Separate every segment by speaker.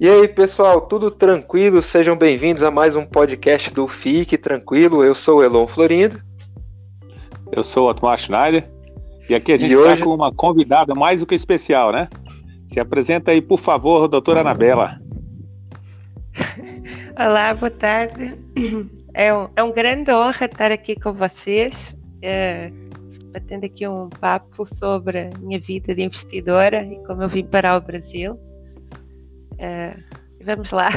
Speaker 1: E aí, pessoal, tudo tranquilo? Sejam bem-vindos a mais um podcast do Fique Tranquilo. Eu sou o Elon Florindo.
Speaker 2: Eu sou o Otmar Schneider. E aqui a gente está hoje... com uma convidada mais do que especial, né? Se apresenta aí, por favor, doutora Anabela.
Speaker 3: Olá, boa tarde. É um, é um grande honra estar aqui com vocês, é, batendo aqui um papo sobre a minha vida de investidora e como eu vim para o Brasil. É, vamos lá.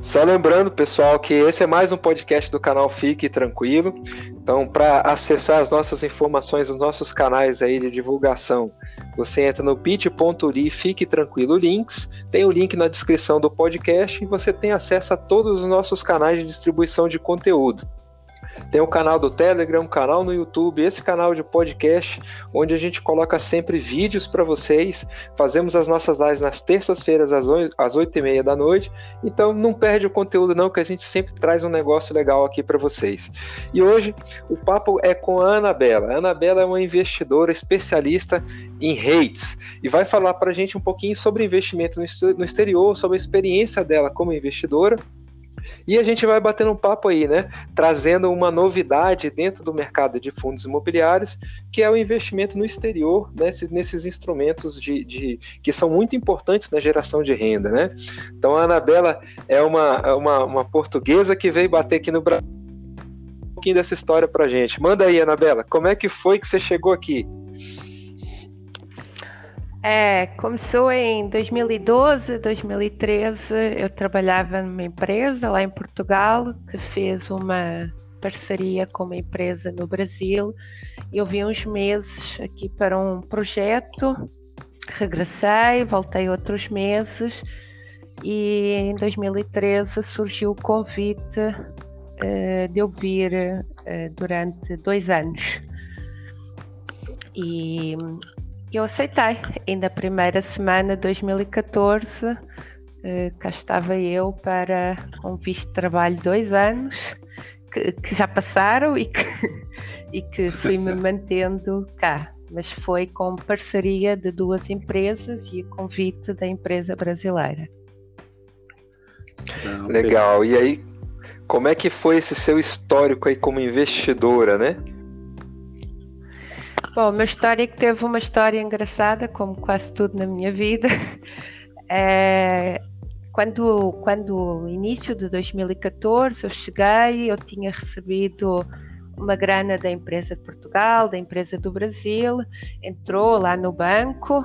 Speaker 1: Só lembrando, pessoal, que esse é mais um podcast do canal Fique Tranquilo. Então, para acessar as nossas informações, os nossos canais aí de divulgação, você entra no bit.ly, fique tranquilo links, tem o link na descrição do podcast e você tem acesso a todos os nossos canais de distribuição de conteúdo. Tem o canal do Telegram, um canal no YouTube, esse canal de podcast, onde a gente coloca sempre vídeos para vocês. Fazemos as nossas lives nas terças-feiras, às oito e meia da noite. Então não perde o conteúdo, não, que a gente sempre traz um negócio legal aqui para vocês. E hoje o papo é com a Anabela. A Anabela é uma investidora especialista em rates e vai falar para a gente um pouquinho sobre investimento no exterior, sobre a experiência dela como investidora e a gente vai batendo um papo aí, né? Trazendo uma novidade dentro do mercado de fundos imobiliários, que é o investimento no exterior, né? nesses, instrumentos de, de, que são muito importantes na geração de renda, né? Então a Anabela é uma, uma, uma portuguesa que veio bater aqui no Brasil um pouquinho dessa história pra gente. Manda aí, Anabela, como é que foi que você chegou aqui?
Speaker 3: É, começou em 2012, 2013. Eu trabalhava numa empresa lá em Portugal que fez uma parceria com uma empresa no Brasil. Eu vim uns meses aqui para um projeto, regressei, voltei outros meses e em 2013 surgiu o convite uh, de eu vir uh, durante dois anos. E eu aceitei. Na primeira semana de 2014, eh, cá estava eu para um visto de trabalho de dois anos, que, que já passaram e que, e que fui-me mantendo cá. Mas foi com parceria de duas empresas e convite da empresa brasileira.
Speaker 1: Legal. E aí, como é que foi esse seu histórico aí como investidora, né?
Speaker 3: Bom, uma história que teve uma história engraçada, como quase tudo na minha vida. É, quando, quando início de 2014 eu cheguei, eu tinha recebido uma grana da empresa de Portugal, da empresa do Brasil, entrou lá no banco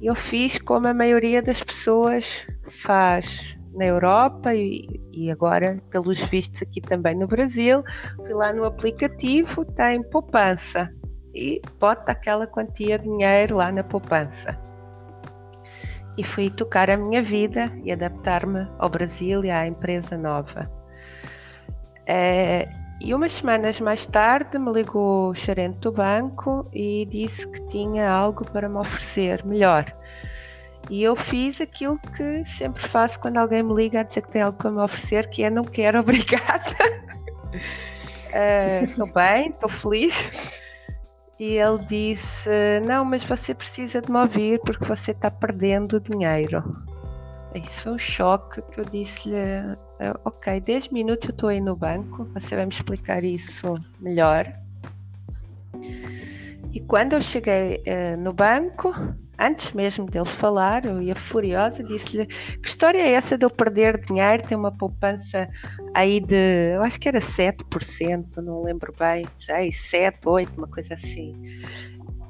Speaker 3: e eu fiz como a maioria das pessoas faz na Europa e, e agora, pelos vistos aqui também no Brasil, fui lá no aplicativo, tem poupança e bota aquela quantia de dinheiro lá na poupança. E fui tocar a minha vida e adaptar-me ao Brasil e à empresa nova. É, e umas semanas mais tarde me ligou o gerente do banco e disse que tinha algo para me oferecer melhor. E eu fiz aquilo que sempre faço quando alguém me liga a dizer que tem algo para me oferecer, que é não quero, obrigada. Estou uh, bem, estou feliz. E ele disse: Não, mas você precisa de me ouvir porque você está perdendo dinheiro. Isso foi um choque que eu disse-lhe: Ok, 10 minutos eu estou aí no banco, você vai me explicar isso melhor. E quando eu cheguei uh, no banco, antes mesmo dele falar, eu ia furiosa, disse-lhe que história é essa de eu perder dinheiro, tem uma poupança aí de, eu acho que era 7%, não lembro bem, 6, 7, 8, uma coisa assim.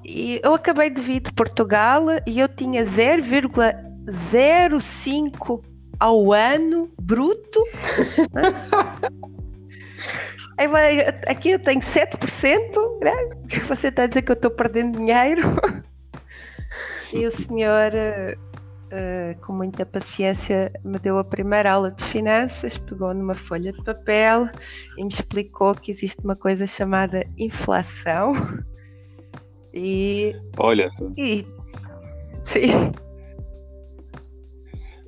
Speaker 3: E eu acabei de vir de Portugal e eu tinha 0,05 ao ano bruto. Aqui eu tenho 7%, né? Você está a dizer que eu estou perdendo dinheiro. E o senhor, uh, com muita paciência, me deu a primeira aula de finanças, pegou numa folha de papel e me explicou que existe uma coisa chamada inflação. E.
Speaker 2: Olha só.
Speaker 3: E, sim.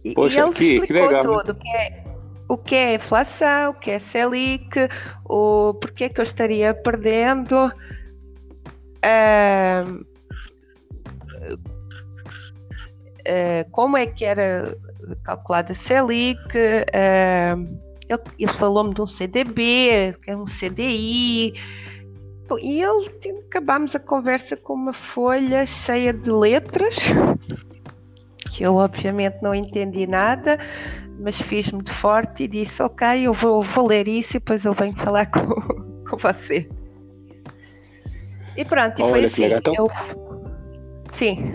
Speaker 3: E,
Speaker 2: Poxa,
Speaker 3: e ele
Speaker 2: que,
Speaker 3: explicou
Speaker 2: que legal.
Speaker 3: tudo, que é, o que é inflação, o que é Selic, o porquê que eu estaria perdendo. Uh, uh, como é que era calculada a Selic, uh, ele, ele falou-me de um CDB, que é um CDI, e eu acabámos a conversa com uma folha cheia de letras, que eu obviamente não entendi nada, mas fiz-me de forte e disse, ok, eu vou, vou ler isso e depois eu venho falar com, com você. E pronto, e Olha, foi assim. Então... Eu... Sim.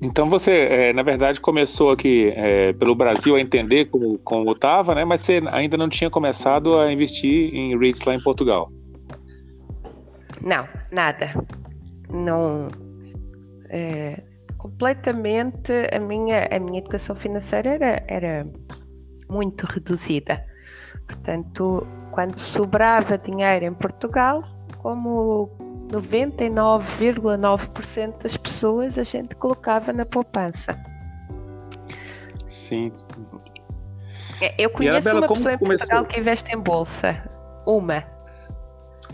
Speaker 2: Então você, é, na verdade, começou aqui é, pelo Brasil a entender como, como estava, né? Mas você ainda não tinha começado a investir em REITs lá em Portugal.
Speaker 3: Não, nada. Não. É, completamente a minha, a minha educação financeira era, era muito reduzida. Portanto, quando sobrava dinheiro em Portugal, como 99,9% das pessoas a gente colocava na poupança.
Speaker 2: Sim.
Speaker 3: É, eu conheço uma pessoa em começou? Portugal que investe em bolsa. Uma.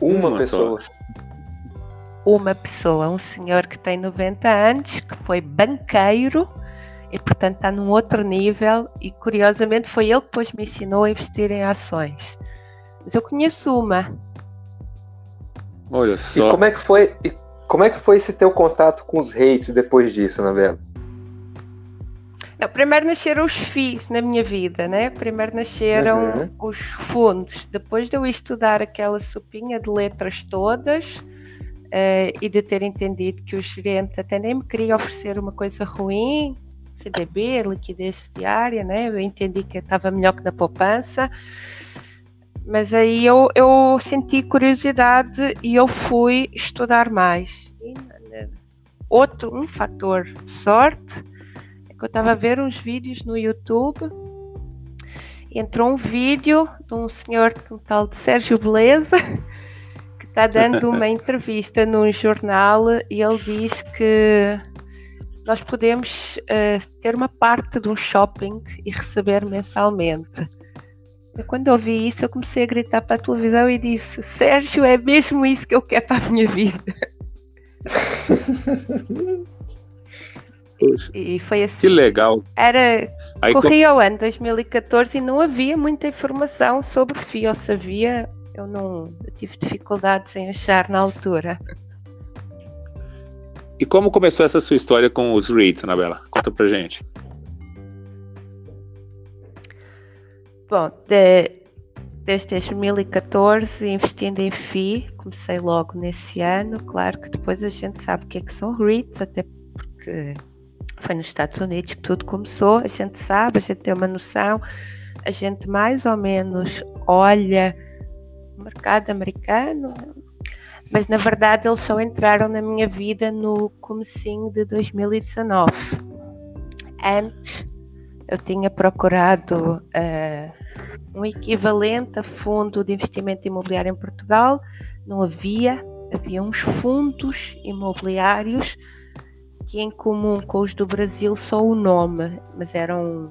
Speaker 1: Uma, uma pessoa. Só.
Speaker 3: Uma pessoa, um senhor que tem 90 anos, que foi banqueiro e portanto está num outro nível e curiosamente foi ele que depois me ensinou a investir em ações. Mas eu conheço uma
Speaker 2: Olha só.
Speaker 1: E como é que foi, e como é que foi esse teu contato com os hates depois disso, Anabela?
Speaker 3: Não, primeiro nasceram os FIIs na minha vida, né? Primeiro nasceram uhum. os fundos. Depois de eu estudar aquela sopinha de letras todas uh, e de ter entendido que o gerente até nem me queria oferecer uma coisa ruim, CDB, liquidez diária, né? Eu entendi que estava melhor que na poupança. Mas aí eu, eu senti curiosidade e eu fui estudar mais. E, outro, um fator de sorte é que eu estava a ver uns vídeos no YouTube e entrou um vídeo de um senhor, um tal de Sérgio Beleza, que está dando uma entrevista num jornal e ele diz que nós podemos uh, ter uma parte de um shopping e receber mensalmente. Quando eu ouvi isso, eu comecei a gritar para a televisão e disse: Sérgio, é mesmo isso que eu quero para a minha vida. e foi assim.
Speaker 2: Que legal.
Speaker 3: Era. Aí, corria o ano 2014 e não havia muita informação sobre FII, ou se havia, eu não eu tive dificuldades em achar na altura.
Speaker 2: E como começou essa sua história com os REITs, Anabela? Conta pra gente.
Speaker 3: Bom, de, desde 2014 investindo em FI, comecei logo nesse ano. Claro que depois a gente sabe o que é que são REITs, até porque foi nos Estados Unidos que tudo começou. A gente sabe, a gente tem uma noção, a gente mais ou menos olha o mercado americano, mas na verdade eles só entraram na minha vida no comecinho de 2019. Antes eu tinha procurado uh, um equivalente a fundo de investimento imobiliário em Portugal, não havia, havia uns fundos imobiliários que em comum com os do Brasil só o nome, mas eram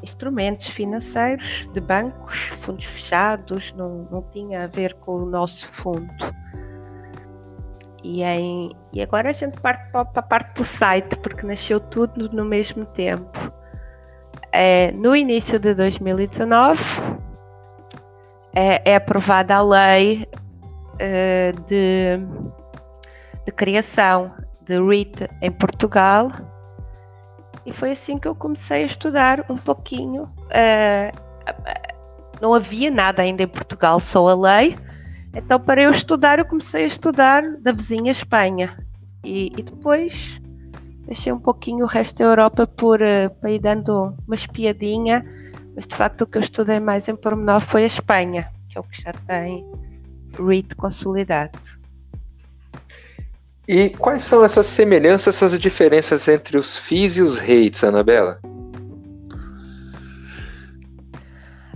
Speaker 3: instrumentos financeiros de bancos, fundos fechados, não, não tinha a ver com o nosso fundo. E, em, e agora a gente parte para a parte do site, porque nasceu tudo no mesmo tempo é, no início de 2019 é, é aprovada a lei é, de, de criação de REIT em Portugal e foi assim que eu comecei a estudar um pouquinho. É, não havia nada ainda em Portugal, só a lei. Então, para eu estudar, eu comecei a estudar da vizinha Espanha. E, e depois deixei um pouquinho o resto da Europa por, uh, para ir dando uma espiadinha, mas de facto o que eu estudei mais em pormenor foi a Espanha, que é o que já tem REIT consolidado.
Speaker 1: E quais são essas semelhanças, essas diferenças entre os FIIs e os REITs, Anabela?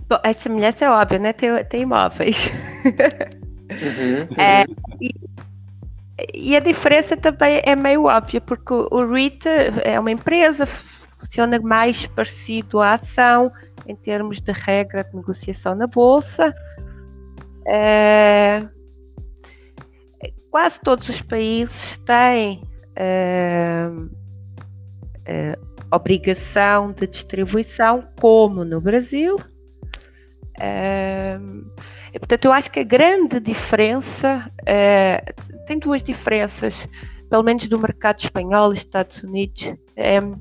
Speaker 3: Bom, a semelhança é óbvia, né? Tem, tem imóveis. Uhum. é, e, e a diferença também é meio óbvia, porque o REIT é uma empresa, funciona mais parecido à ação em termos de regra de negociação na bolsa. É, quase todos os países têm é, uh, obrigação de distribuição, como no Brasil. Uh, e, portanto, eu acho que a grande diferença uh, tem duas diferenças, pelo menos do mercado espanhol e Estados Unidos. Um,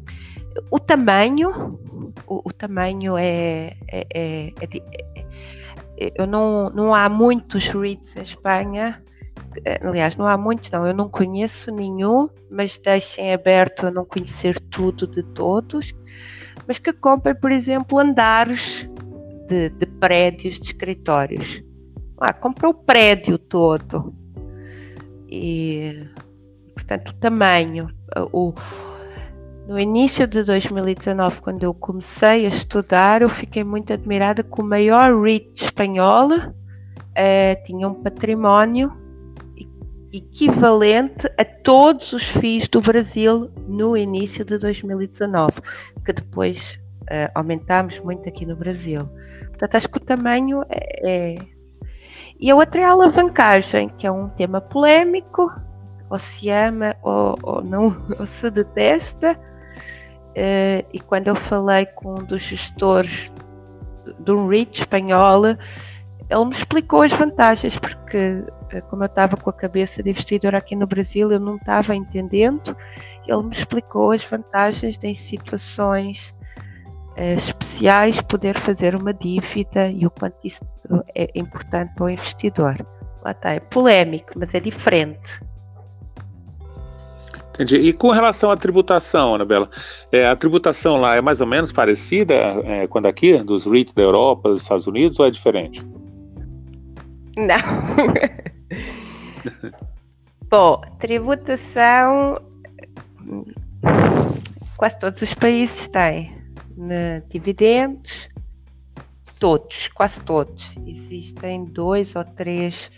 Speaker 3: o tamanho, o, o tamanho é, é, é, é, eu não, não há muitos REITs em Espanha aliás, não há muitos, não, eu não conheço nenhum, mas deixem aberto a não conhecer tudo de todos, mas que comprem, por exemplo, andares de, de prédios, de escritórios. Ah, comprou o prédio todo. E, portanto, o tamanho. O, no início de 2019, quando eu comecei a estudar, eu fiquei muito admirada que o maior REIT espanhol eh, tinha um património equivalente a todos os FIIs do Brasil no início de 2019, que depois uh, aumentámos muito aqui no Brasil. Portanto, acho que o tamanho é, é. E a outra é a alavancagem, que é um tema polémico, ou se ama ou, ou não, ou se detesta. Uh, e quando eu falei com um dos gestores de um REIT espanhol, ele me explicou as vantagens, porque eh, como eu estava com a cabeça de investidor aqui no Brasil, eu não estava entendendo. Ele me explicou as vantagens em situações uh, especiais poder fazer uma dívida e o quanto isso é importante para o investidor. Lá está, é polémico, mas é diferente.
Speaker 2: Entendi. E com relação à tributação, Anabela, é, a tributação lá é mais ou menos parecida é, quando aqui, dos REITs da Europa, dos Estados Unidos, ou é diferente?
Speaker 3: Não. Bom, tributação quase todos os países têm né, dividendos, todos, quase todos. Existem dois ou três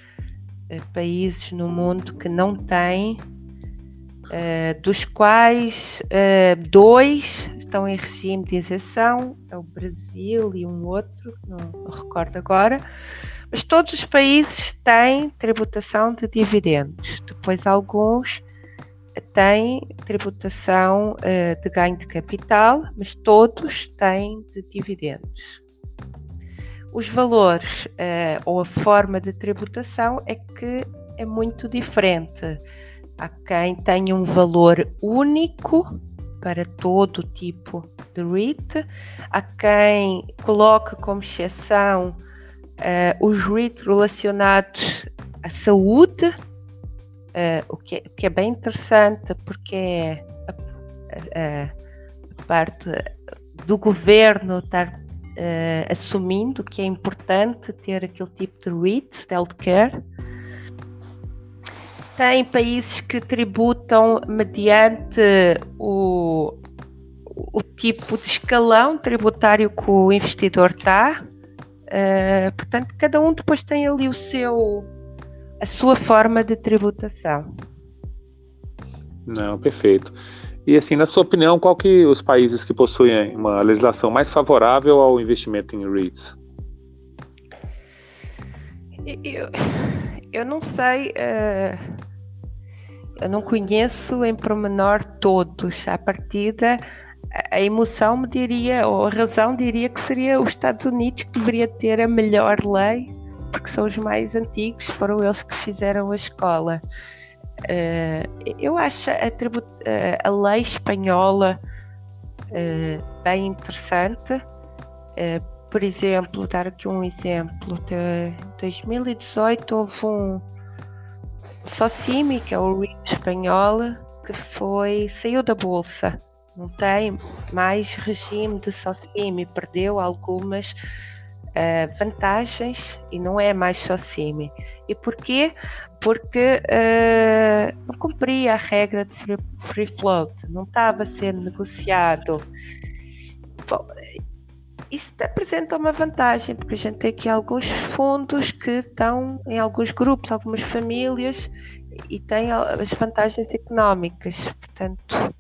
Speaker 3: uh, países no mundo que não têm, uh, dos quais uh, dois estão em regime de isenção, é o Brasil e um outro, não, não recordo agora. Mas todos os países têm tributação de dividendos. Depois, alguns têm tributação uh, de ganho de capital, mas todos têm de dividendos. Os valores uh, ou a forma de tributação é que é muito diferente. Há quem tenha um valor único para todo tipo de REIT, há quem coloque como exceção uh, os REIT relacionados à saúde, uh, o, que é, que é, bem interessante porque é a, a, a parte do governo estar uh, assumindo que é importante ter aquele tipo de REIT, de healthcare. Tem países que tributam mediante o, o tipo de escalão tributário que o investidor está. Uh, portanto, cada um depois tem ali o seu, a sua forma de tributação.
Speaker 2: Não, perfeito. E assim, na sua opinião, qual que os países que possuem uma legislação mais favorável ao investimento em REITs?
Speaker 3: Eu, eu não sei, uh, eu não conheço em promenor todos. À partida, a emoção me diria, ou a razão diria que seria os Estados Unidos que deveria ter a melhor lei, porque são os mais antigos, foram eles que fizeram a escola. Uh, eu acho a, tribut, uh, a lei espanhola uh, bem interessante. por exemplo, dar aqui um exemplo, de 2018 houve um Socimi, que é o REIT espanhol, que foi, saiu da bolsa não tem mais regime de SOCIMI, perdeu algumas uh, vantagens e não é mais SOCIMI. E porquê? Porque uh, não cumpria a regra de free, free float, não estava ser negociado. Bom, isso apresenta uma vantagem, porque a gente tem aqui alguns fundos que estão em alguns grupos, algumas famílias, e têm as vantagens económicas. Portanto,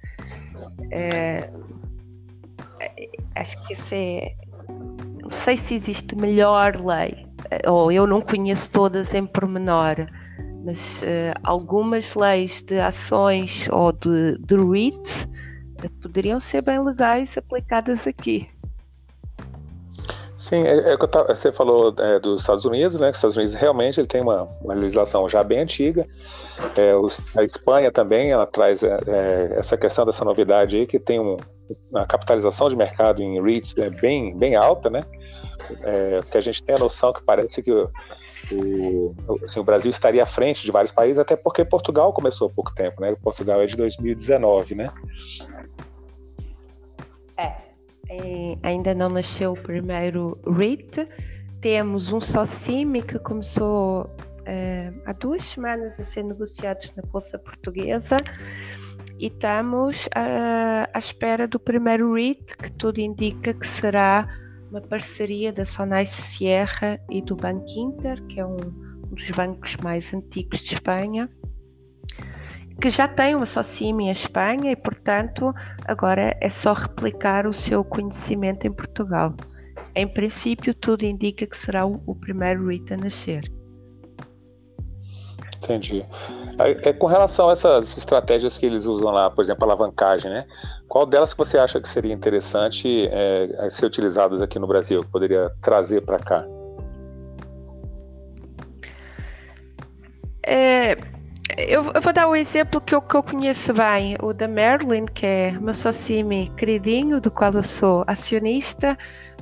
Speaker 3: é, acho que esse é. Não sei se existe melhor lei, ou eu não conheço todas em pormenor, mas uh, algumas leis de ações ou de, de REITs poderiam ser bem legais aplicadas aqui.
Speaker 2: Sim, é, é você falou é, dos Estados Unidos, né? Que os Estados Unidos realmente ele tem uma, uma legislação já bem antiga. É, os, a Espanha também ela traz é, é, essa questão dessa novidade aí que tem um, uma capitalização de mercado em REITs é bem bem alta, né? É, que a gente tem a noção que parece que o, o, assim, o Brasil estaria à frente de vários países, até porque Portugal começou há pouco tempo, né? Portugal é de 2019, né?
Speaker 3: É, é, ainda não nasceu o primeiro REIT. Temos um só CIMI que começou é, há duas semanas a ser negociados na Bolsa Portuguesa e estamos à, à espera do primeiro REIT, que tudo indica que será uma parceria da Sonai Sierra e do Banco Inter, que é um dos bancos mais antigos de Espanha que já tem uma SOCIM em Espanha e, portanto, agora é só replicar o seu conhecimento em Portugal. Em princípio, tudo indica que será o, primeiro REIT a nascer.
Speaker 2: Entendi. É, com relação a essas estratégias que eles usam lá, por exemplo, a alavancagem, né? Qual delas que você acha que seria interessante é, ser utilizadas aqui no Brasil, que poderia trazer para cá?
Speaker 3: É, eu, eu, vou dar um exemplo que eu, que eu conheço bem, o da Merlin, que é meu sócio queridinho, do qual eu sou acionista.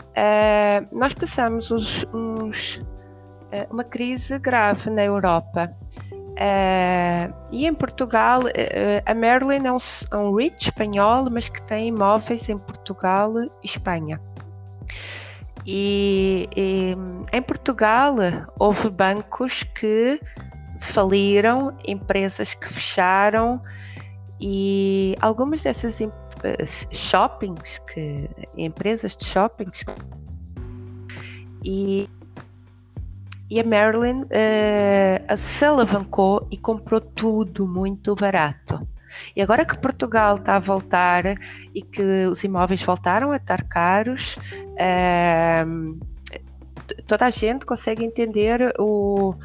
Speaker 3: Uh, nós passamos uns, uns, uh, uma crise grave na Europa. Uh, e em Portugal, a Merlin é um, é um REIT espanhol, mas que tem imóveis em Portugal e Espanha. E, e em Portugal houve bancos que faliram, empresas que fecharam e algumas dessas eh, shoppings, que, empresas de shoppings e, e a Marilyn uh, se alavancou e comprou tudo muito barato. E agora que Portugal está a voltar e que os imóveis voltaram a estar caros, uh, toda a gente consegue entender o,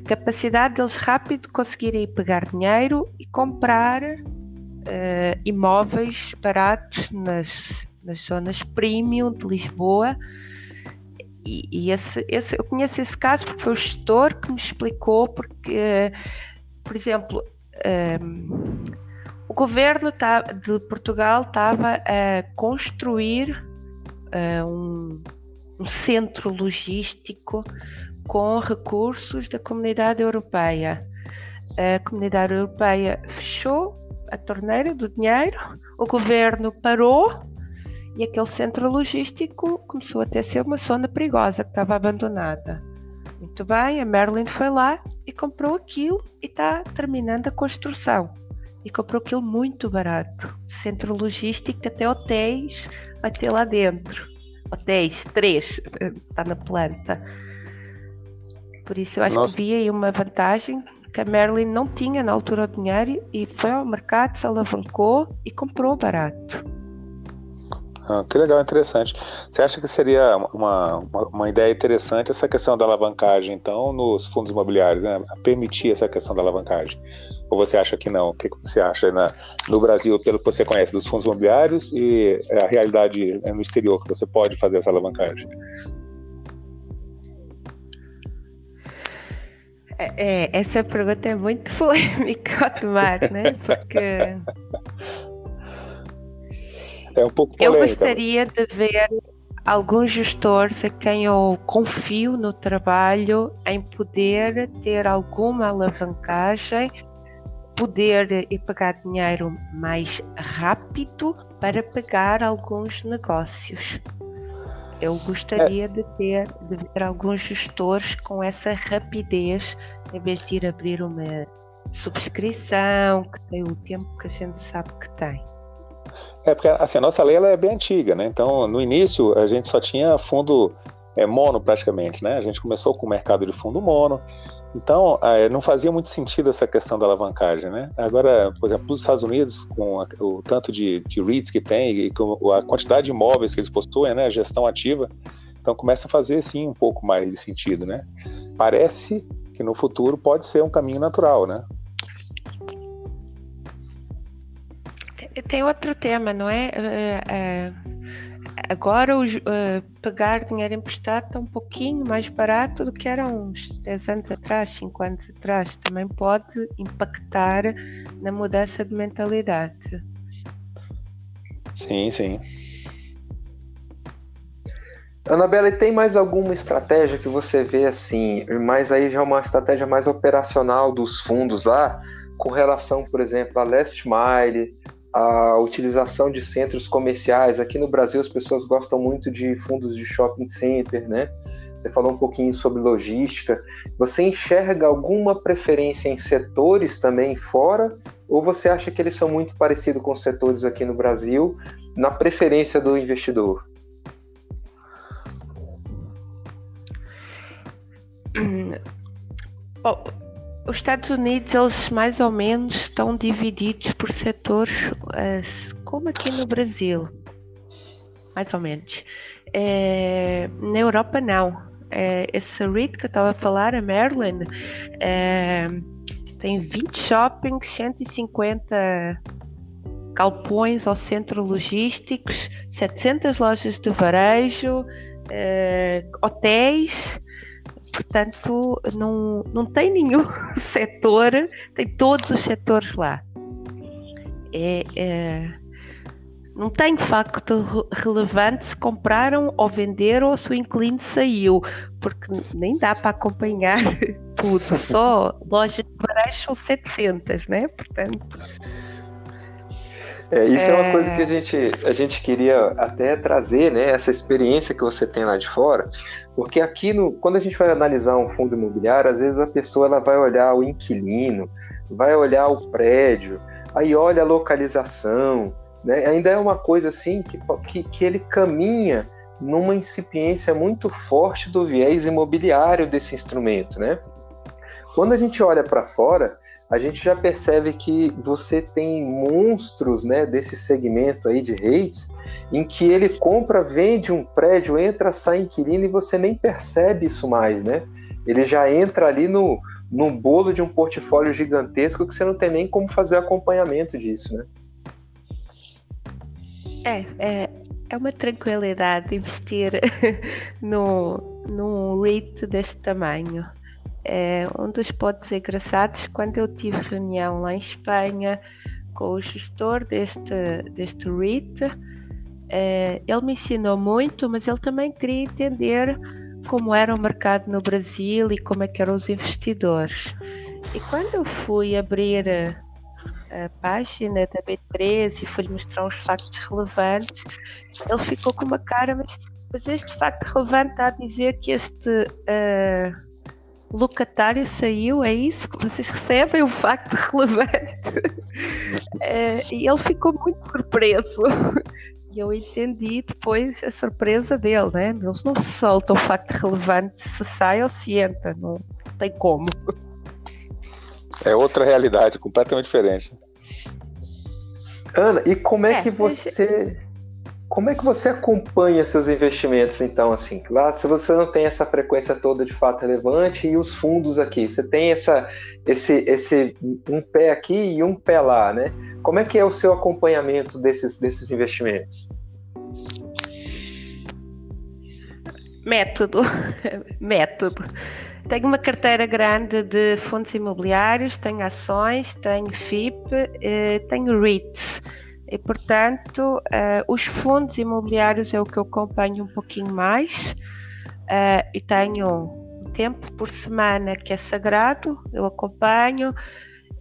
Speaker 3: capacidade deles rápido conseguirem pegar dinheiro e comprar uh, imóveis baratos nas, nas zonas premium de Lisboa. E, e esse, esse, eu conheço esse caso porque foi o gestor que me explicou, porque, por exemplo, um, ehm, o governo tá, de Portugal estava a construir uh, um, um centro logístico com recursos da comunidade europeia. A comunidade europeia fechou a torneira do dinheiro, o governo parou e aquele centro logístico começou a ter ser uma zona perigosa que estava abandonada. Muito bem, a Merlin foi lá e comprou aquilo e está terminando a construção. E comprou aquilo muito barato. Centro logístico, até hotéis vai ter lá dentro. Hotéis, três, está na planta. Por isso eu acho Nossa. que vi aí uma vantagem que a Merlin não tinha na altura o dinheiro e foi ao mercado, se alavancou e comprou barato.
Speaker 2: Ah, que legal, interessante. Você acha que seria uma, uma, uma, ideia interessante essa questão da alavancagem, então, nos fundos imobiliários, né? Permitir essa questão da alavancagem? Ou você acha que não? O que você acha na, no Brasil, pelo que você conhece dos fundos imobiliários e a realidade no exterior, que você pode fazer essa alavancagem?
Speaker 3: É, é, essa pergunta é muito polêmica, Otmar, né? Porque.
Speaker 2: É um pouco
Speaker 3: polêmica. Eu gostaria de ver alguns gestores a quem eu confio no trabalho em poder ter alguma alavancagem, poder ir pagar dinheiro mais rápido para pagar alguns negócios. Eu gostaria é. de ter de ver alguns gestores com essa rapidez, em vez de ir abrir uma subscrição, que tem o tempo que a gente sabe que tem.
Speaker 2: É, porque assim, a nossa lei ela é bem antiga, né? Então, no início, a gente só tinha fundo é, mono praticamente, né? A gente começou com o mercado de fundo mono, então, é, não fazia muito sentido essa questão da alavancagem, né? Agora, por exemplo, nos Estados Unidos, com o tanto de, de REITs que tem e com a quantidade de imóveis que eles possuem, né? A gestão ativa, então começa a fazer, sim, um pouco mais de sentido, né? Parece que no futuro pode ser um caminho natural, né?
Speaker 3: Tem outro tema, não é? Uh, uh, agora os, uh, pegar dinheiro emprestado está um pouquinho mais barato do que era uns 10 anos atrás, 5 anos atrás. Também pode impactar na mudança de mentalidade.
Speaker 2: Sim, sim.
Speaker 1: Anabela, e tem mais alguma estratégia que você vê assim, mas aí já uma estratégia mais operacional dos fundos lá, com relação, por exemplo, a Last Mile, a utilização de centros comerciais. Aqui no Brasil as pessoas gostam muito de fundos de shopping center, né? Você falou um pouquinho sobre logística. Você enxerga alguma preferência em setores também fora? Ou você acha que eles são muito parecidos com setores aqui no Brasil, na preferência do investidor?
Speaker 3: Hum, bom, os Estados Unidos, eles mais ou menos estão divididos por setores, como aqui no Brasil. Mais ou menos. É, na Europa, não. É, esse REIT que eu estava a falar, a Maryland, é, tem 20 shoppings, 150 galpões ou centros logísticos, 700 lojas de varejo, hotéis Portanto, não, não tem nenhum setor, tem todos os setores lá. É, é, não tem facto relevante se compraram ou venderam ou se o inquilino saiu, porque nem dá para acompanhar tudo. Só lojas de varejo são 700, né? Portanto.
Speaker 1: É, isso é... é... uma coisa que a gente, a gente queria até trazer, né? Essa experiência que você tem lá de fora, porque aqui, no, quando a gente vai analisar um fundo imobiliário, às vezes a pessoa ela vai olhar o inquilino, vai olhar o prédio, aí olha a localização, né? Ainda é uma coisa assim que, que, que ele caminha numa incipiência muito forte do viés imobiliário desse instrumento, né? Quando a gente olha para fora, a gente já percebe que você tem monstros né, desse segmento aí de rates, em que ele compra, vende um prédio, entra, sai inquilino e você nem percebe isso mais, né? Ele já entra ali no, no bolo de um portfólio gigantesco que você não tem nem como fazer acompanhamento disso, né?
Speaker 3: É, é, é uma tranquilidade investir no, num REIT deste tamanho. É, um dos pontos engraçados, quando eu tive reunião lá em Espanha com o gestor deste, deste REIT, é, ele me ensinou muito, mas ele também queria entender como era o mercado no Brasil e como é que eram os investidores. E quando eu fui abrir a, a página da B3 e fui mostrar uns factos relevantes, ele ficou com uma cara, mas, mas este facto relevante está a dizer que este uh, locatário saiu, é isso? Vocês recebem um facto relevante. é, e ele ficou muito surpreso. E eu entendi depois a surpresa dele, né? Eles não soltam facto relevante se sai ou se entra, não tem como.
Speaker 2: É outra realidade, completamente diferente.
Speaker 1: Ana, e como é, é que você. Como é que você acompanha seus investimentos, então, assim? Lá, se você não tem essa frequência toda de fato relevante e os fundos aqui, você tem essa, esse, esse um pé aqui e um pé lá, né? Como é que é o seu acompanhamento desses, desses investimentos?
Speaker 3: Método, método. Tenho uma carteira grande de fundos imobiliários, tenho ações, tenho FIP, eh, tenho REITs e, portanto, uh, os fundos imobiliários é o que eu acompanho um pouquinho mais uh, e tenho um tempo por semana que é sagrado, eu acompanho,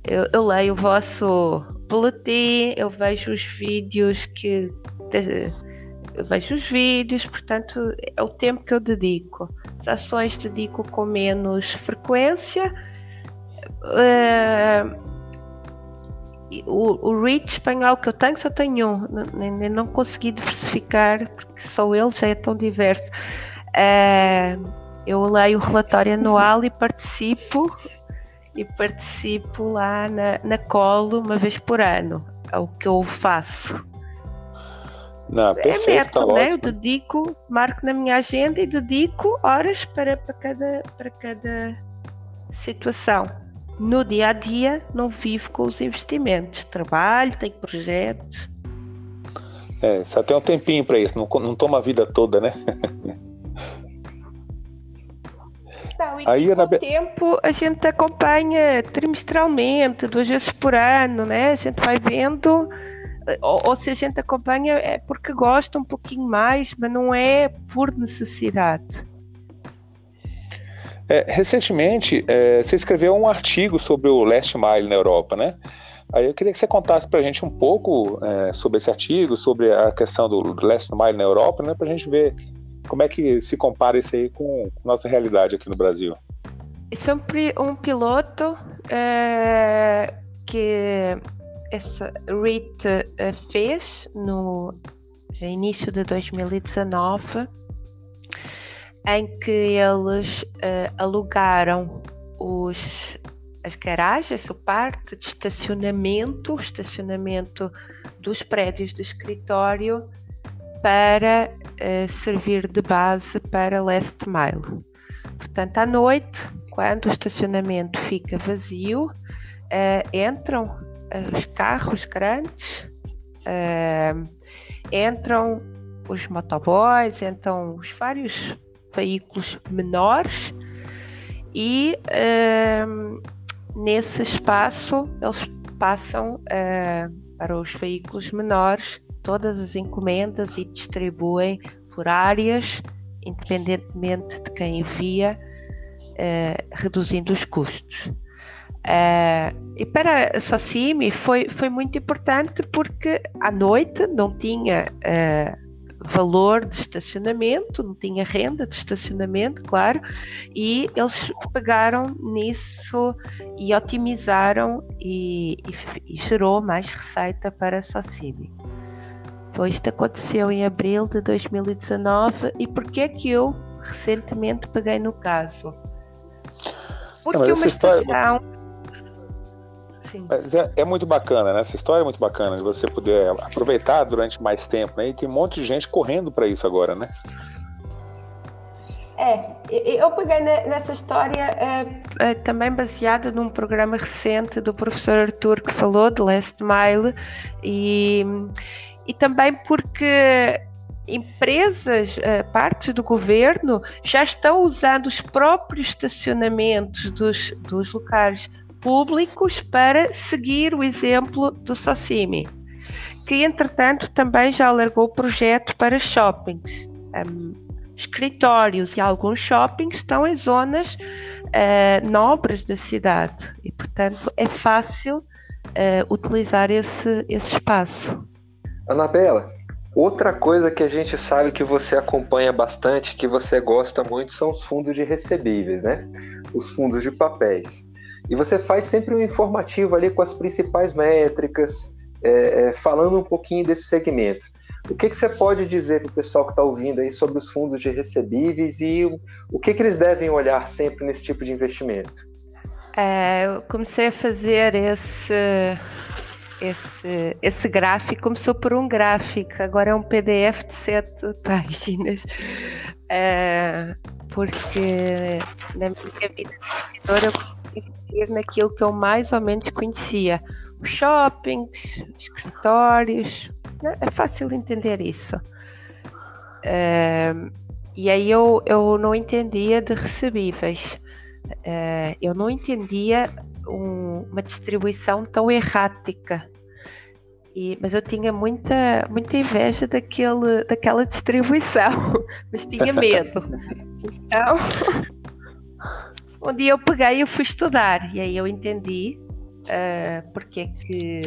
Speaker 3: eu, eu leio o vosso boletim, eu vejo os vídeos que. Eu vejo os vídeos, portanto, é o tempo que eu dedico. As ações dedico com menos frequência. Uh, o, o REIT espanhol que eu tenho só tenho um, nem, não consegui diversificar porque só ele já é tão diverso. Uh, eu leio o relatório anual e participo e participo lá na, na colo uma vez por ano. É o que eu faço.
Speaker 2: Não, perfeito, é tá né?
Speaker 3: Eu dedico, marco na minha agenda e dedico horas para, para, cada, para cada situação. No dia a dia não vivo com os investimentos. Trabalho, tenho projetos.
Speaker 2: É, só tem um tempinho para isso, não, não toma a vida toda, né?
Speaker 3: Não, e Aí, com o tempo a gente acompanha trimestralmente, duas vezes por ano, né? A gente vai vendo, ou, ou se a gente acompanha é porque gosta um pouquinho mais, mas não é por necessidade.
Speaker 2: É, recentemente, é, você escreveu um artigo sobre o Last Mile na Europa, né? Aí eu queria que você contasse para a gente um pouco é, sobre esse artigo, sobre a questão do Last Mile na Europa, né? Para a gente ver como é que se compara isso aí com nossa realidade aqui no Brasil.
Speaker 3: Isso é um, um piloto é, que essa RIT é, fez no início de 2019, em que eles uh, alugaram os, as garagens, a parte de estacionamento, estacionamento dos prédios de escritório para uh, servir de base para Last Mile. Portanto, à noite, quando o estacionamento fica vazio, uh, entram os carros grandes, entram os motoboys, entram os vários veículos menores e nesse espaço eles passam para os veículos menores todas as encomendas e distribuem por áreas, independentemente de quem envia, uh, reduzindo os custos. Uh, e para a Socimi foi, foi muito importante porque à noite não tinha uh, valor de estacionamento, não tinha renda de estacionamento, claro, e eles pegaram nisso e otimizaram e, e, e gerou mais receita para a Socimi. Então, isto aconteceu em abril de 2019 e porquê é que eu recentemente peguei no caso? Porque uma estação.
Speaker 2: É, é, muito bacana, né? Essa história é muito bacana de você poder aproveitar durante mais tempo, né? E tem um monte de gente correndo para isso agora, né?
Speaker 3: É, eu peguei nessa história é, é, também baseada num programa recente do professor Arthur que falou de Last Mile e e também porque empresas, eh, partes do governo, já estão usando os próprios estacionamentos dos, dos locais públicos para seguir o exemplo do Socimi, que entretanto também já alargou o projeto para shoppings. Um, escritórios e alguns shoppings estão em zonas uh, nobres da cidade e, portanto, é fácil uh, utilizar esse, esse espaço.
Speaker 1: Anabela, outra coisa que a gente sabe que você acompanha bastante, que você gosta muito, são os fundos de recebíveis, né? Os fundos de papéis. E você faz sempre um informativo ali com as principais métricas, é, é, falando um pouquinho desse segmento. O que, que você pode dizer para o pessoal que está ouvindo aí sobre os fundos de recebíveis e o, o que, que eles devem olhar sempre nesse tipo de investimento?
Speaker 3: É, eu comecei a fazer esse esse, esse gráfico começou por um gráfico, agora é um PDF de sete páginas. Uh, porque na minha vida de investidora eu consegui investir naquilo que eu mais ou menos conhecia. Os shoppings, os escritórios, né? é fácil entender isso. Uh, e aí eu, eu não entendia de recebíveis. Uh, eu não entendia um, uma distribuição tão errática. E, mas eu tinha muita, muita inveja daquele, daquela distribuição, mas tinha medo. Então, um dia eu peguei e fui estudar, e aí eu entendi uh, porque é que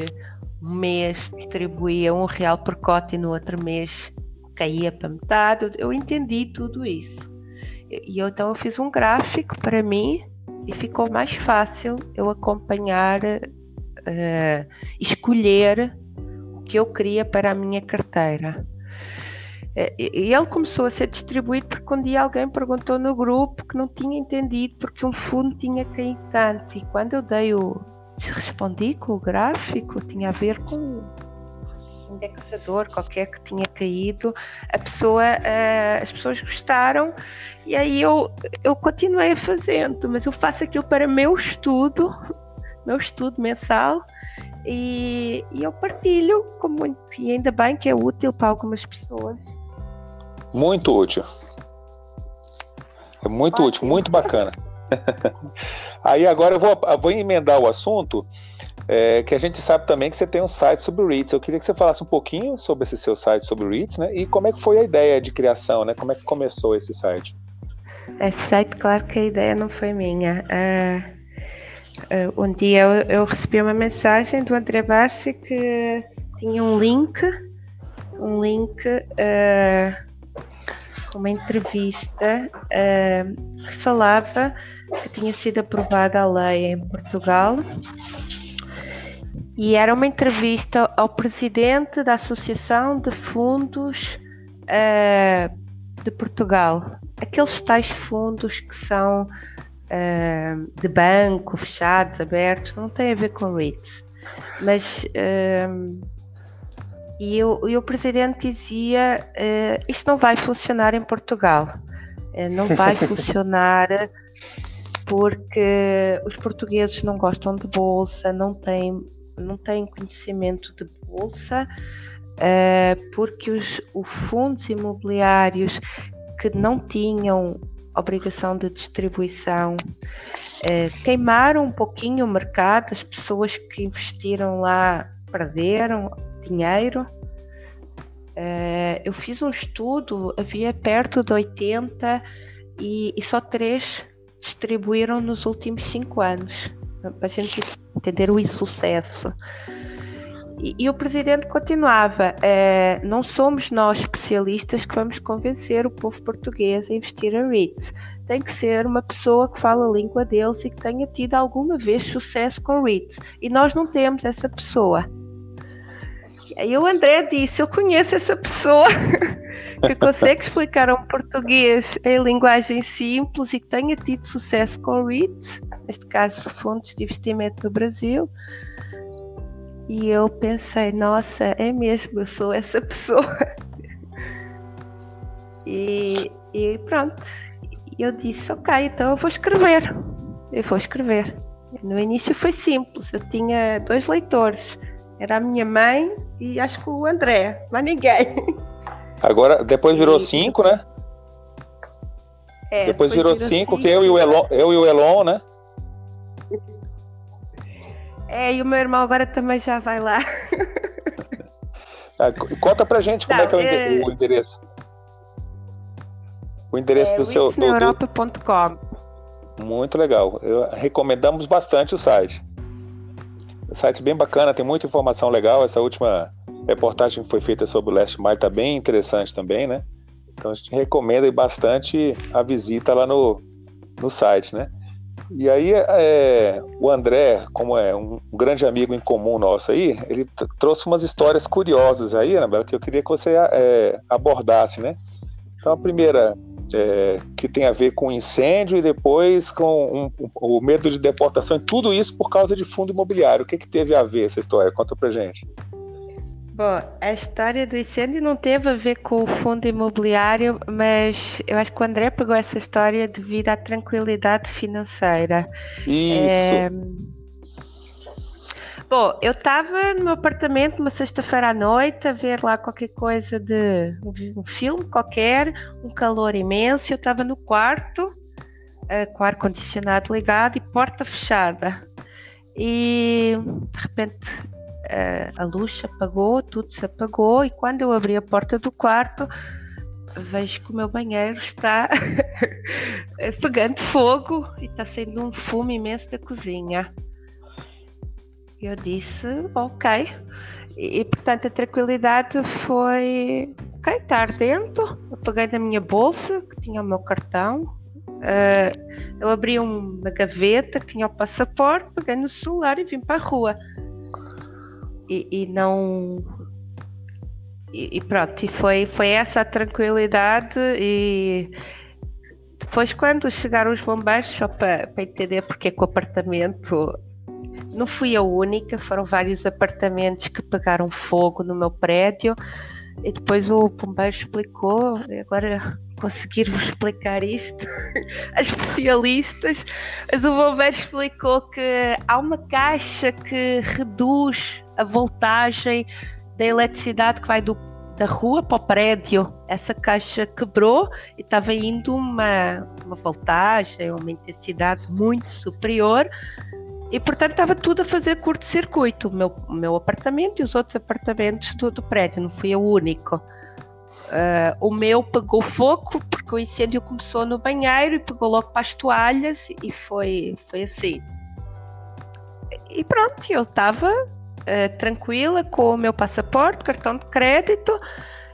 Speaker 3: um mês distribuía um real por cota e no outro mês caía para metade. Eu entendi tudo isso. E eu, então eu fiz um gráfico para mim e ficou mais fácil eu acompanhar, uh, escolher o que eu queria para a minha carteira. E ele começou a ser distribuído porque um dia alguém perguntou no grupo que não tinha entendido porque um fundo tinha caído tanto. E quando eu dei o. respondi com o gráfico, tinha a ver com indexador qualquer que tinha caído, a pessoa, uh, as pessoas gostaram e aí eu, eu continuei fazendo, mas eu faço aquilo para meu estudo meu estudo mensal e, e eu partilho com muito, e ainda bem que é útil para algumas pessoas.
Speaker 2: Muito útil. É muito útil, muito bacana. Aí agora eu vou, eu vou emendar o assunto, é, que a gente sabe também que você tem um site sobre o REITs. Eu queria que você falasse um pouquinho sobre esse seu site sobre o REITs, né? E como é que foi a ideia de criação, né? Como é que começou esse site?
Speaker 3: Esse site, claro que a ideia não foi minha. Uh, uh, um dia eu, eu, recebi uma mensagem do André Bassi que tinha um link, um link, uh, uma entrevista que falava que tinha sido aprovada a lei em Portugal e era uma entrevista ao presidente da Associação de Fundos uh, de Portugal. Aqueles tais fundos que são uh, de banco, fechados, abertos, não tem a ver com REITs. Mas uh, e, eu, e o presidente dizia: isto não vai funcionar em Portugal. não vai funcionar porque os portugueses não gostam de bolsa, não têm, não têm conhecimento de bolsa, uh, porque os, os fundos imobiliários que não tinham obrigação de distribuição uh, queimaram um pouquinho o mercado, as pessoas que investiram lá perderam dinheiro. Uh, eu fiz um estudo, havia perto de 80 e, e só três distribuíram nos últimos cinco anos, para a gente entender o insucesso. E, e o presidente continuava: é, não somos nós especialistas que vamos convencer o povo português a investir em REITs. Tem que ser uma pessoa que fala a língua deles e que tenha tido alguma vez sucesso com REITs. E nós não temos essa pessoa. E aí o André disse: Eu conheço essa pessoa. que consegue explicar um português em linguagem simples e que tenha tido sucesso com o REITs, neste caso fundos de investimento no Brasil. E eu pensei, nossa, é mesmo, eu sou essa pessoa. e, e pronto, eu disse, ok, então eu vou escrever. Eu vou escrever. No início foi simples, eu tinha dois leitores. Era a minha mãe e acho que o André, mas ninguém.
Speaker 2: Agora, depois virou cinco, né? É, depois, virou, virou cinco, cinco, que eu e, o Elon, eu e o Elon, né?
Speaker 3: É, e o meu irmão agora também já vai lá.
Speaker 2: Ah, conta pra gente como é que é, é o endereço. O endereço é, do seu. Do,
Speaker 3: do...
Speaker 2: Muito legal. Eu, recomendamos bastante o site. O site bem bacana, tem muita informação legal. Essa última reportagem que foi feita sobre o Leste Mar está bem interessante também, né? Então a gente recomenda bastante a visita lá no, no site, né? E aí é, o André, como é um grande amigo em comum nosso aí, ele trouxe umas histórias curiosas aí, Anabela, que eu queria que você é, abordasse, né? Então a primeira é, que tem a ver com incêndio e depois com um, um, o medo de deportação, e tudo isso por causa de fundo imobiliário. O que, que teve a ver essa história? Conta pra gente.
Speaker 3: Bom, a história do incêndio não teve a ver com o fundo imobiliário, mas eu acho que o André pegou essa história devido à tranquilidade financeira.
Speaker 2: Isso. É...
Speaker 3: Bom, eu estava no meu apartamento uma sexta-feira à noite a ver lá qualquer coisa de um filme qualquer, um calor imenso. Eu estava no quarto, uh, com ar-condicionado ligado e porta fechada. E de repente a luz apagou, tudo se apagou, e quando eu abri a porta do quarto, vejo que o meu banheiro está pegando fogo e está saindo um fumo imenso da cozinha. Eu disse, ok. E, e portanto a tranquilidade foi, ok, está ardendo. Eu peguei na minha bolsa, que tinha o meu cartão. Uh, eu abri uma gaveta que tinha o passaporte, peguei no celular e vim para a rua e, e não e, e, pronto, e foi, foi essa tranquilidade e depois quando chegaram os bombeiros, só para, para entender porque é que o apartamento não fui a única, foram vários apartamentos que pegaram fogo no meu prédio E depois o bombeiro explicou, agora conseguir-vos explicar isto, as especialistas, mas o bombeiro explicou que há uma caixa que reduz a voltagem da eletricidade que vai do, da rua para o prédio. Essa caixa quebrou e estava indo uma, uma voltagem, uma intensidade muito superior e portanto estava tudo a fazer curto-circuito, o meu, meu apartamento e os outros apartamentos do, do prédio, não fui o único. Uh, o meu pegou fogo porque o incêndio começou no banheiro e pegou logo para as toalhas e foi, foi assim. E pronto, eu estava uh, tranquila com o meu passaporte, cartão de crédito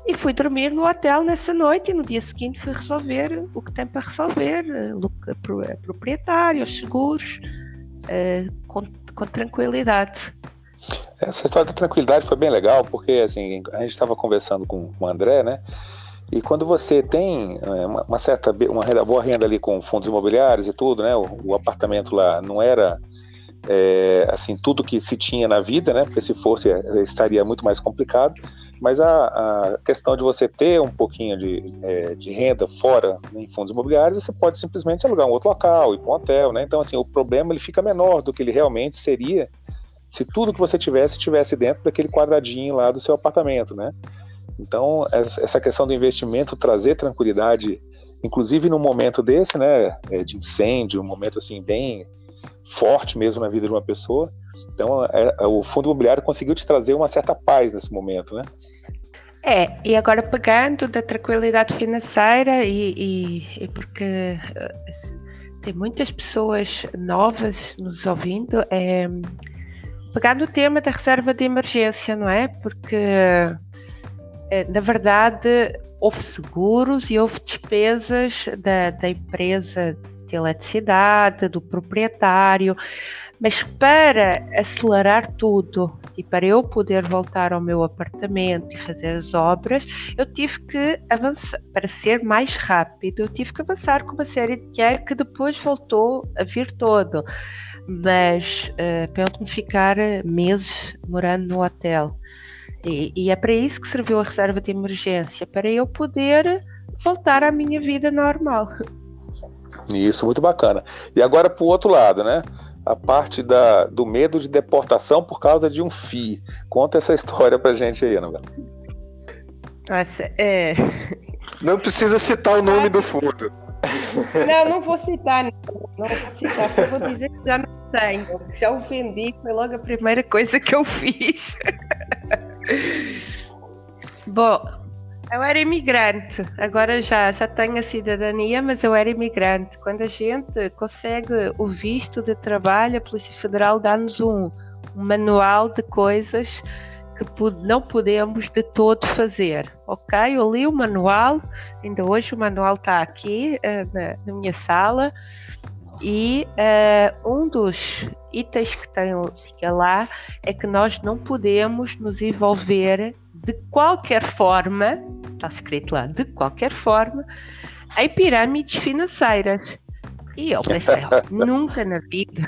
Speaker 3: e fui dormir no hotel nessa noite e no dia seguinte fui resolver o que tem para resolver, uh, proprietários, seguros é, com, com tranquilidade.
Speaker 2: Essa história da tranquilidade foi bem legal, porque assim, a gente estava conversando com, o André, né? E quando você tem é, uma, certa uma renda, boa renda ali com fundos imobiliários e tudo, né? O, o apartamento lá não era é, assim tudo que se tinha na vida, né? Porque se fosse estaria muito mais complicado. Mas a, a, questão de você ter um pouquinho de, é, de renda fora em fundos imobiliários, você pode simplesmente alugar um outro local, ir para um hotel, né? Então, assim, o problema ele fica menor do que ele realmente seria se tudo que você tivesse tivesse dentro daquele quadradinho lá do seu apartamento, né? Então, essa questão do investimento trazer tranquilidade, inclusive num momento desse, né, é, de incêndio, um momento assim bem forte mesmo na vida de uma pessoa, então, é, é, o fundo imobiliário conseguiu te trazer uma certa paz nesse momento, né?
Speaker 3: É, e agora pegando da tranquilidade financeira e, e, e porque eh, tem muitas pessoas novas nos ouvindo, é, pegando o tema da reserva de emergência, não é? Porque, é, na verdade, houve seguros e houve despesas da, da empresa de eletricidade, do proprietário, mas para acelerar tudo e para eu poder voltar ao meu apartamento e fazer as obras, eu tive que avançar, para ser mais rápido, eu tive que avançar com uma série de dinheiro que depois voltou a vir todo. Mas uh, para eu não ficar meses morando no hotel. E, e é para isso que serviu a reserva de emergência, para eu poder voltar à minha vida normal.
Speaker 2: Isso, muito bacana. E agora para o outro lado, né? a parte da, do medo de deportação por causa de um FII. Conta essa história pra gente aí, Ana.
Speaker 3: Nossa, é...
Speaker 1: Não precisa citar o nome do fundo.
Speaker 3: Não, não vou citar, não, vou citar, só vou dizer que já não tenho. Já o vendi, foi logo a primeira coisa que eu fiz. Bom, eu era imigrante, agora já, já tenho a cidadania, mas eu era imigrante. Quando a gente consegue o visto de trabalho, a Polícia Federal dá-nos um, um, manual de coisas que não podemos de todo fazer. Ok? Eu li o manual, ainda hoje o manual está aqui uh, na, na, minha sala, e uh, um dos itens que tem lá é que nós não podemos nos envolver de qualquer forma, está escrito lá, de qualquer forma, em pirâmides financeiras. E eu pensei, nunca na vida,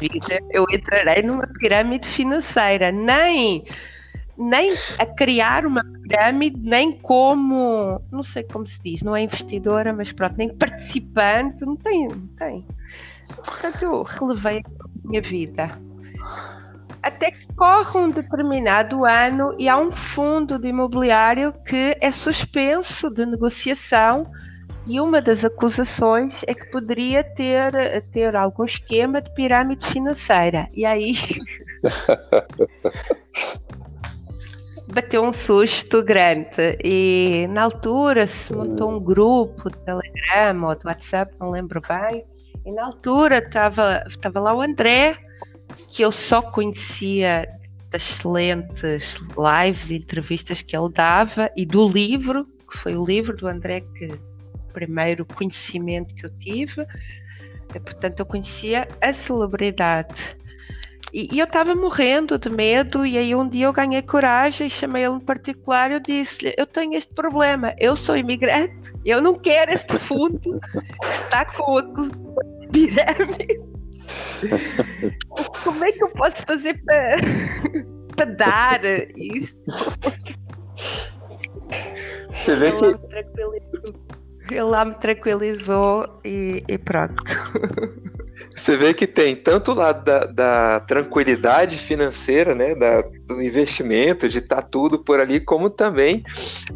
Speaker 3: vida eu entrarei numa pirâmide financeira, nem, nem a criar uma pirâmide, nem como, não sei como se diz, não é investidora, mas pronto, nem participante, não tem, não tem. Portanto, eu relevei a minha vida até que corre um determinado ano e há um fundo de imobiliário que é suspenso de negociação e uma das acusações é que poderia ter, ter algum esquema de pirâmide financeira. E aí bateu um susto grande. E na altura se montou um grupo de Telegram ou de WhatsApp, não lembro bem. E na altura estava lá o André, que eu só conhecia das excelentes lives e entrevistas que ele dava e do livro, que foi o livro do André que primeiro conhecimento que eu tive. E, portanto, eu conhecia a celebridade. E, e eu estava morrendo de medo, e aí um dia eu ganhei coragem e chamei ele em particular. Eu disse-lhe: Eu tenho este problema, eu sou imigrante, eu não quero este fundo que está com a pirâmide como é que eu posso fazer para, para dar isto.
Speaker 1: Você vê que.
Speaker 3: Ele lá me tranquilizou e, e pronto.
Speaker 1: Você vê que tem tanto o lado da, da tranquilidade financeira, né, da, do investimento, de estar tá tudo por ali, como também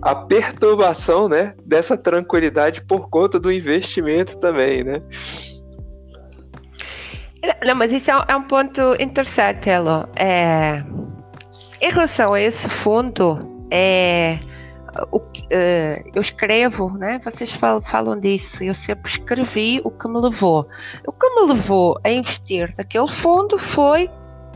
Speaker 1: a perturbação, né, dessa tranquilidade por conta do investimento também, né?
Speaker 3: Não, mas isso é um, é ponto interessante, Elo. É, em relação a esse fundo, é, o, uh, eu escrevo, né? Vocês falam, falam, disso. Eu sempre escrevi o que me levou. O que me levou a investir naquele fundo foi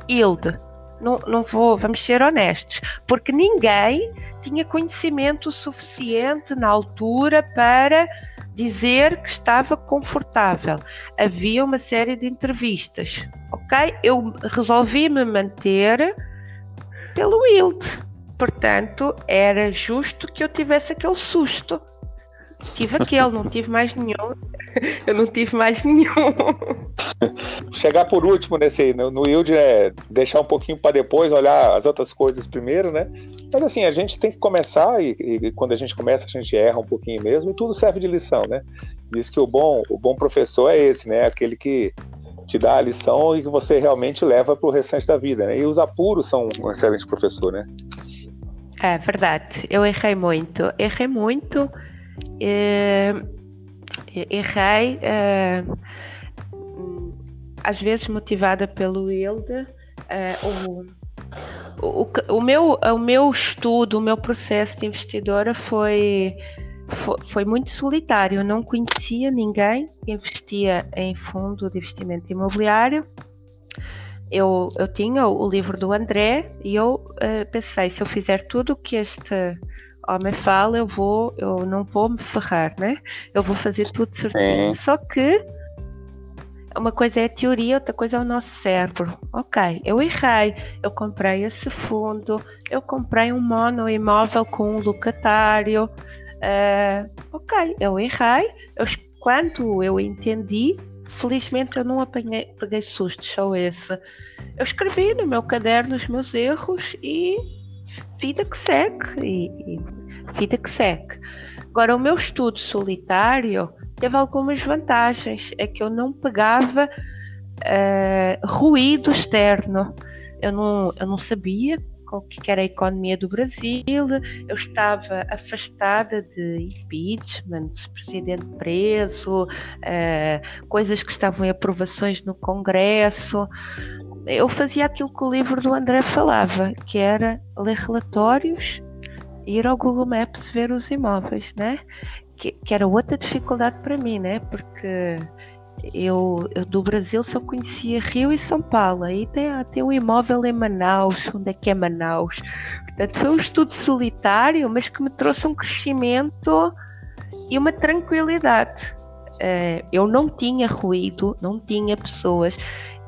Speaker 3: yield. Não, não vou, vamos ser honestos, porque ninguém tinha conhecimento suficiente na altura para dizer que estava confortável. Havia uma série de entrevistas, ok? Eu resolvi me manter pelo yield Portanto, era justo que eu tivesse aquele susto. Tive aquele, não tive mais nenhum. Eu não tive mais nenhum.
Speaker 2: Chegar por último nesse no, no yield é deixar um pouquinho para depois, olhar as outras coisas primeiro, né? Mas assim, a gente tem que começar e, e, quando a gente começa a gente erra um pouquinho mesmo e tudo serve de lição, né? Diz que o bom, o bom professor é esse, né? Aquele que te dá a lição e que você realmente leva para o restante da vida, né? E os apuros são um excelente professor, né?
Speaker 3: É verdade, eu errei muito. Errei muito. Eh, errei, eh, às vezes motivada pelo Hilde. Eh, o, o, o, meu, o meu estudo, o meu processo de investidora foi, foi, foi muito solitário. Eu não conhecia ninguém que investia em fundo de investimento imobiliário eu, eu tinha o livro do André e eu uh, pensei, se eu fizer tudo o que este homem fala, eu vou, eu não vou me ferrar, né? Eu vou fazer tudo certinho. É. Só que uma coisa é a teoria, outra coisa é o nosso cérebro. Ok, eu errei, eu comprei esse fundo, eu comprei um mono imóvel com um locatário. Uh, ok, eu errei. Eu, quando eu entendi, Felizmente eu não apanhei, peguei sustos, só esse. Eu escrevi no meu caderno os meus erros e vida que segue. E, e vida que segue. Agora, o meu estudo solitário teve algumas vantagens. É que eu não pegava uh, ruído externo. Eu não, eu não sabia o que era a economia do Brasil, eu estava afastada de impeachment, presidente preso, uh, coisas que estavam em aprovações no Congresso. Eu fazia aquilo que o livro do André falava, que era ler relatórios ir ao Google Maps ver os imóveis, né? Que, que era outra dificuldade para mim, né? Porque eu, eu, do Brasil só conhecia Rio e São Paulo. Aí tem, tem um imóvel em Manaus. Onde é que é Manaus? Portanto, foi um estudo solitário, mas que me trouxe um crescimento e uma tranquilidade. Uh, eu não tinha ruído, não tinha pessoas.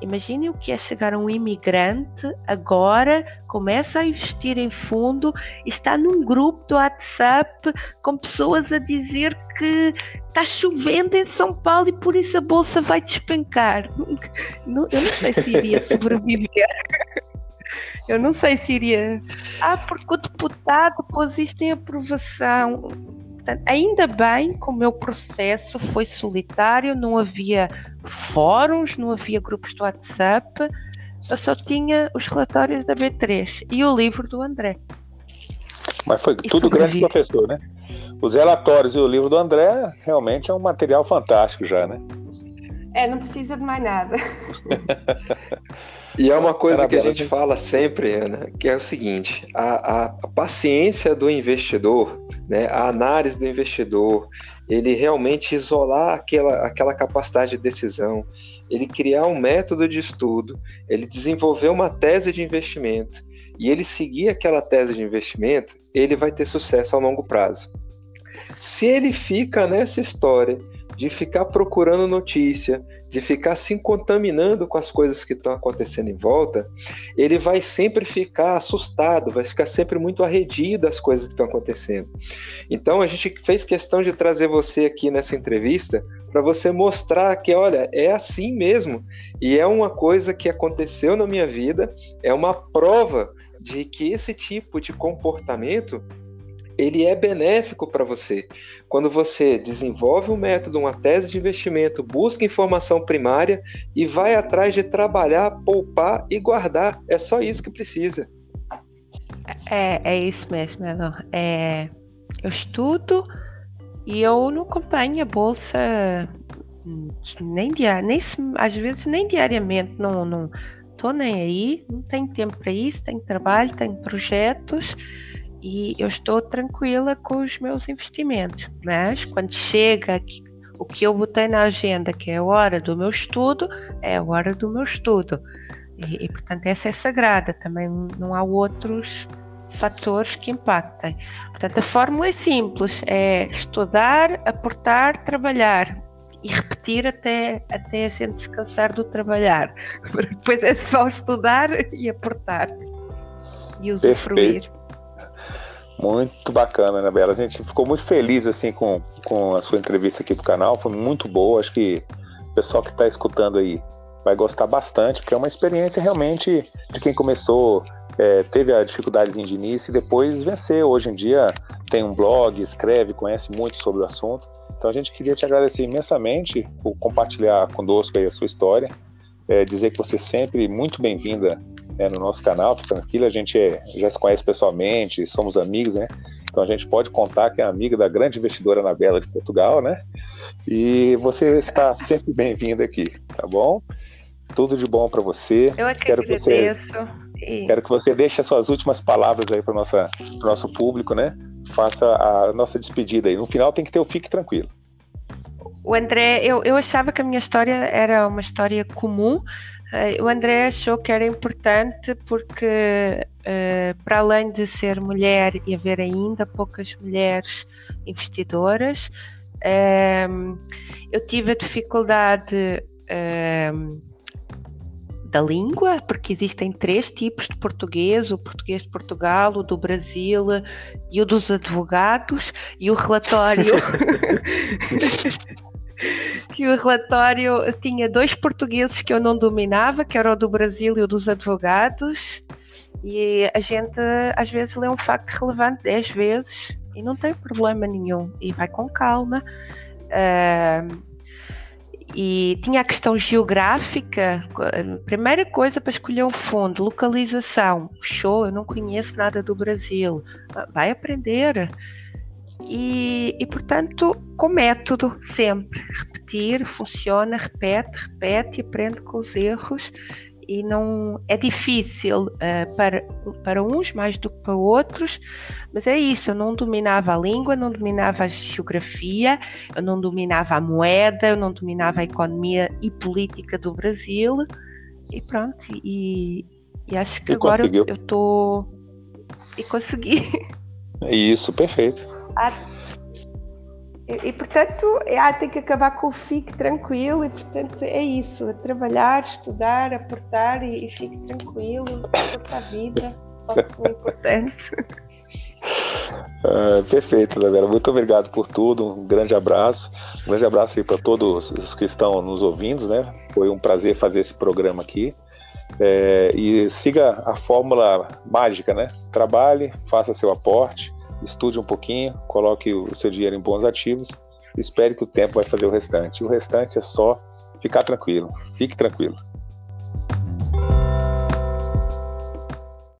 Speaker 3: Imaginem o que é chegar um imigrante agora, começa a investir em fundo, está num grupo do WhatsApp com pessoas a dizer que está chovendo em São Paulo e por isso a bolsa vai despencar. eu não sei se iria sobreviver. Eu não sei se iria. Ah, porque o deputado pôs isto em aprovação. Portanto, ainda bem que o meu processo foi solitário, não havia fóruns, não havia grupos do WhatsApp, eu só tinha os relatórios da B3 e o livro do André.
Speaker 2: Mas foi e tudo grande professor, né? Os relatórios e o livro do André realmente é um material fantástico já, né?
Speaker 3: É, não precisa de mais nada.
Speaker 1: E é uma coisa que a gente fala sempre, Ana, que é o seguinte: a, a, a, paciência do investidor, né, a análise do investidor, ele realmente isolar aquela, aquela capacidade de decisão, ele criar um método de estudo, ele desenvolver uma tese de investimento e ele seguir aquela tese de investimento, ele vai ter sucesso a longo prazo. Se ele fica nessa história de ficar procurando notícia, de ficar se contaminando com as coisas que estão acontecendo em volta, ele vai sempre ficar assustado, vai ficar sempre muito arredio das coisas que estão acontecendo. Então a gente fez questão de trazer você aqui nessa entrevista para você mostrar que, olha, é assim mesmo e é uma coisa que aconteceu na minha vida, é uma prova de que esse tipo de comportamento ele é benéfico para você. Quando você desenvolve um método, uma tese de investimento, busca informação primária e vai atrás de trabalhar, poupar e guardar. É só isso que precisa.
Speaker 3: É, é isso mesmo, Elon. É, eu estudo e eu não acompanho a bolsa nem, diar, nem às vezes nem diariamente, não, não tô nem aí, não tenho tempo para isso, tenho trabalho, tenho projetos e eu estou tranquila com os meus investimentos. Mas quando chega o que eu botei na agenda, que é a hora do meu estudo, é a hora do meu estudo. E, e portanto, essa é sagrada, também não há outros fatores que impactem. Portanto, a fórmula é simples: é estudar, aportar, trabalhar e repetir até, até a gente se cansar do trabalhar. Depois é só estudar e aportar e usufruir. Perfeito.
Speaker 2: Muito bacana, né, Bela? A gente ficou muito feliz assim com, com a sua entrevista aqui pro canal, foi muito boa. Acho que o pessoal que está escutando aí vai gostar bastante, porque é uma experiência realmente de quem começou, é, teve a dificuldade de início e depois venceu. Hoje em dia tem um blog, escreve, conhece muito sobre o assunto. Então a gente queria te agradecer imensamente por compartilhar conosco aí a sua história, é, dizer que você é sempre muito bem-vinda né, no nosso canal, fica tranquilo, a gente é, já se conhece pessoalmente, somos amigos, né? Então a gente pode contar que é amiga da grande investidora Anabela de Portugal, né? E você está sempre bem-vindo aqui, tá bom? Tudo de bom para você.
Speaker 3: Eu é que quero agradeço. Que
Speaker 2: você, e... Quero que você deixe as suas últimas palavras aí para o nosso público, né? Faça a nossa despedida aí. No final tem que ter o Fique Tranquilo.
Speaker 3: O André, eu, eu achava que a minha história era uma história comum, o André achou que era importante porque, uh, para além de ser mulher e haver ainda poucas mulheres investidoras, uh, eu tive a dificuldade da língua, porque existem três tipos de português: o português de Portugal, o do Brasil e o dos advogados, e o relatório. que o relatório tinha dois portugueses que eu não dominava, que era o do Brasil e o dos advogados, e a gente às vezes lê um facto relevante dez vezes e não tem problema nenhum, e vai com calma. Uh, e tinha a questão geográfica, primeira coisa para escolher um fundo, localização. Show, eu não conheço nada do Brasil. Vai aprender. E, e, portanto, com método, sempre. Repetir, funciona, repete, repete aprende com os erros. E não é difícil uh, para, para uns mais do que para outros, mas é isso. Eu não dominava a língua, não dominava a geografia, eu não dominava a moeda, eu não dominava a economia e política do Brasil. E pronto, e, e acho que e agora conseguiu. eu estou. E consegui.
Speaker 2: Isso, perfeito. Ah,
Speaker 3: e, e, portanto, ah, tem que acabar com o fique tranquilo, e portanto é isso: é trabalhar, estudar, aportar e, e fique tranquilo, a vida, é importante.
Speaker 2: Ah, perfeito, Isabela. Muito obrigado por tudo. Um grande abraço. Um grande abraço aí para todos os que estão nos ouvindo, né? Foi um prazer fazer esse programa aqui. É, e siga a fórmula mágica, né? Trabalhe, faça seu aporte, estude um pouquinho, coloque o seu dinheiro em bons ativos, espere que o tempo vai fazer o restante. O restante é só ficar tranquilo. Fique tranquilo.